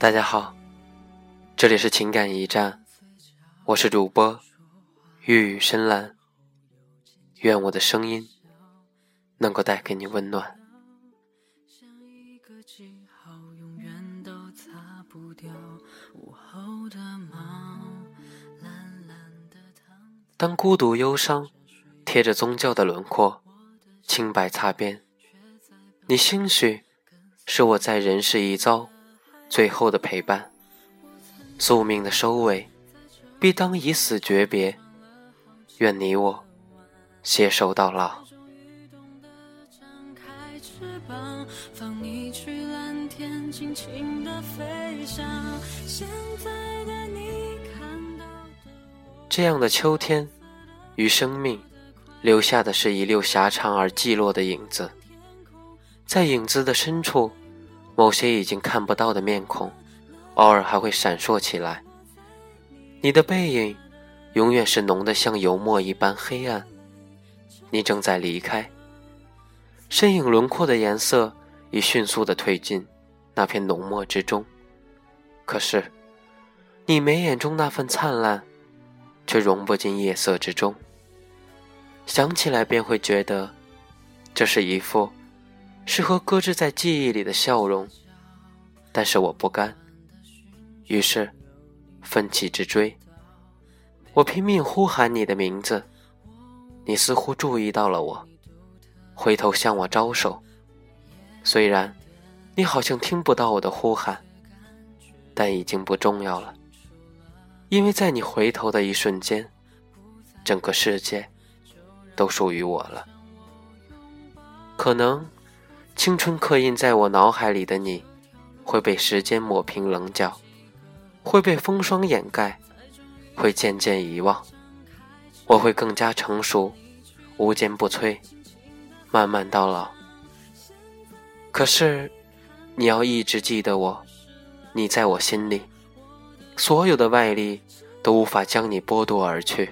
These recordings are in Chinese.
大家好，这里是情感驿站，我是主播玉宇深蓝，愿我的声音能够带给你温暖。当孤独忧伤贴着宗教的轮廓，清白擦边，你兴许是我在人世一遭最后的陪伴。宿命的收尾，必当以死诀别。愿你我携手到老。这样的秋天，与生命留下的是一溜狭长而寂落的影子，在影子的深处，某些已经看不到的面孔，偶尔还会闪烁起来。你的背影，永远是浓得像油墨一般黑暗。你正在离开，身影轮廓的颜色已迅速地褪进那片浓墨之中，可是，你眉眼中那份灿烂。却融不进夜色之中。想起来便会觉得，这是一副适合搁置在记忆里的笑容。但是我不甘，于是奋起直追。我拼命呼喊你的名字，你似乎注意到了我，回头向我招手。虽然你好像听不到我的呼喊，但已经不重要了。因为在你回头的一瞬间，整个世界都属于我了。可能青春刻印在我脑海里的你，会被时间抹平棱角，会被风霜掩盖，会渐渐遗忘。我会更加成熟，无坚不摧，慢慢到老。可是，你要一直记得我，你在我心里。所有的外力都无法将你剥夺而去。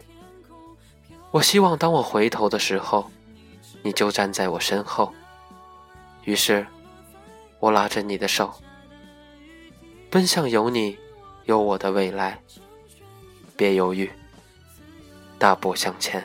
我希望当我回头的时候，你就站在我身后。于是，我拉着你的手，奔向有你、有我的未来。别犹豫，大步向前。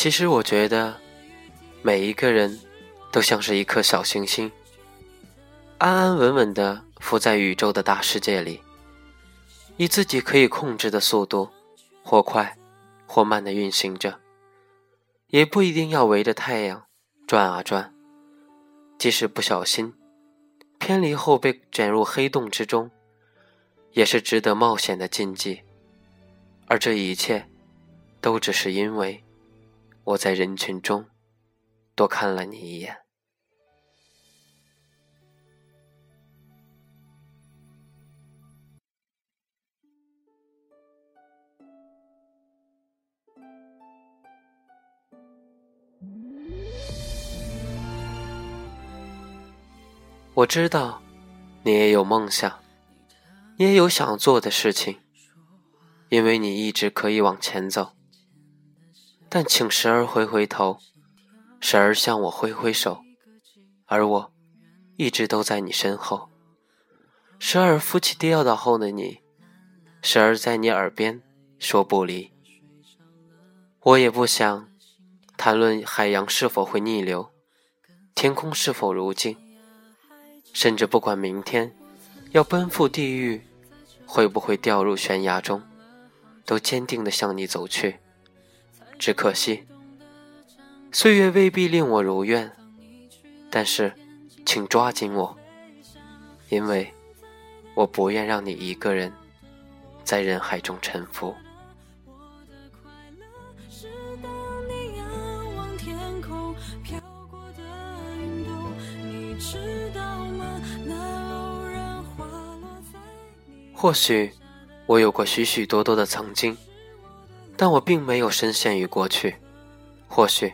其实我觉得，每一个人都像是一颗小行星，安安稳稳的浮在宇宙的大世界里，以自己可以控制的速度，或快或慢的运行着，也不一定要围着太阳转啊转。即使不小心偏离后被卷入黑洞之中，也是值得冒险的禁忌。而这一切，都只是因为。我在人群中多看了你一眼。我知道你也有梦想，你也有想做的事情，因为你一直可以往前走。但请时而回回头，时而向我挥挥手，而我一直都在你身后。时而扶起跌倒后的你，时而在你耳边说不离。我也不想谈论海洋是否会逆流，天空是否如镜，甚至不管明天要奔赴地狱，会不会掉入悬崖中，都坚定地向你走去。只可惜，岁月未必令我如愿，但是，请抓紧我，因为我不愿让你一个人在人海中沉浮。或许，我有过许许多多的曾经。但我并没有深陷于过去，或许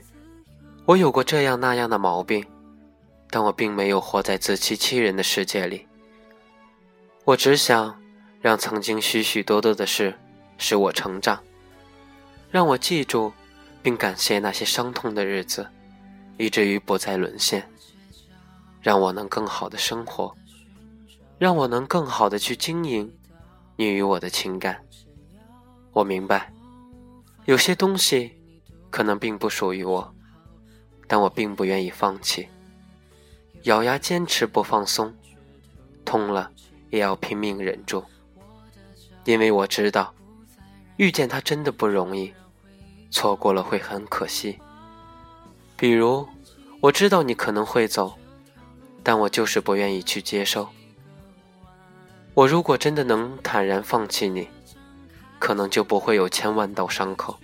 我有过这样那样的毛病，但我并没有活在自欺欺人的世界里。我只想让曾经许许多多的事使我成长，让我记住并感谢那些伤痛的日子，以至于不再沦陷，让我能更好的生活，让我能更好的去经营你与我的情感。我明白，有些东西可能并不属于我，但我并不愿意放弃，咬牙坚持不放松，痛了。也要拼命忍住，因为我知道，遇见他真的不容易，错过了会很可惜。比如，我知道你可能会走，但我就是不愿意去接受。我如果真的能坦然放弃你，可能就不会有千万道伤口。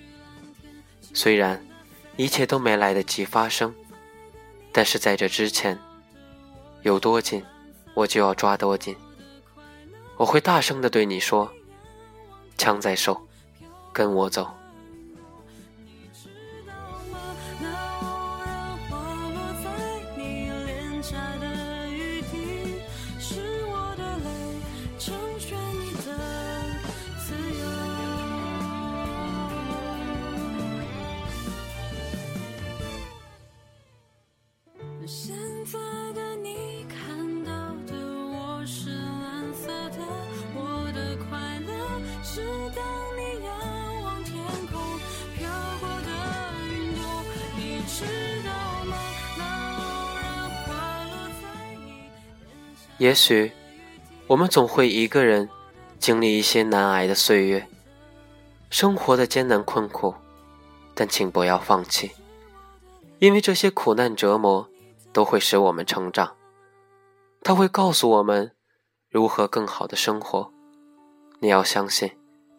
虽然一切都没来得及发生，但是在这之前，有多近，我就要抓多近。我会大声的对你说：“枪在手，跟我走。”也许，我们总会一个人经历一些难挨的岁月，生活的艰难困苦，但请不要放弃，因为这些苦难折磨都会使我们成长，它会告诉我们如何更好的生活。你要相信，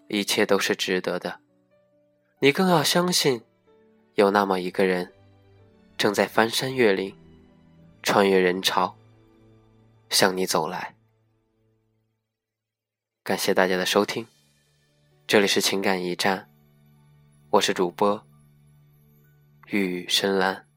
一切都是值得的。你更要相信，有那么一个人，正在翻山越岭，穿越人潮。向你走来，感谢大家的收听，这里是情感驿站，我是主播玉深蓝。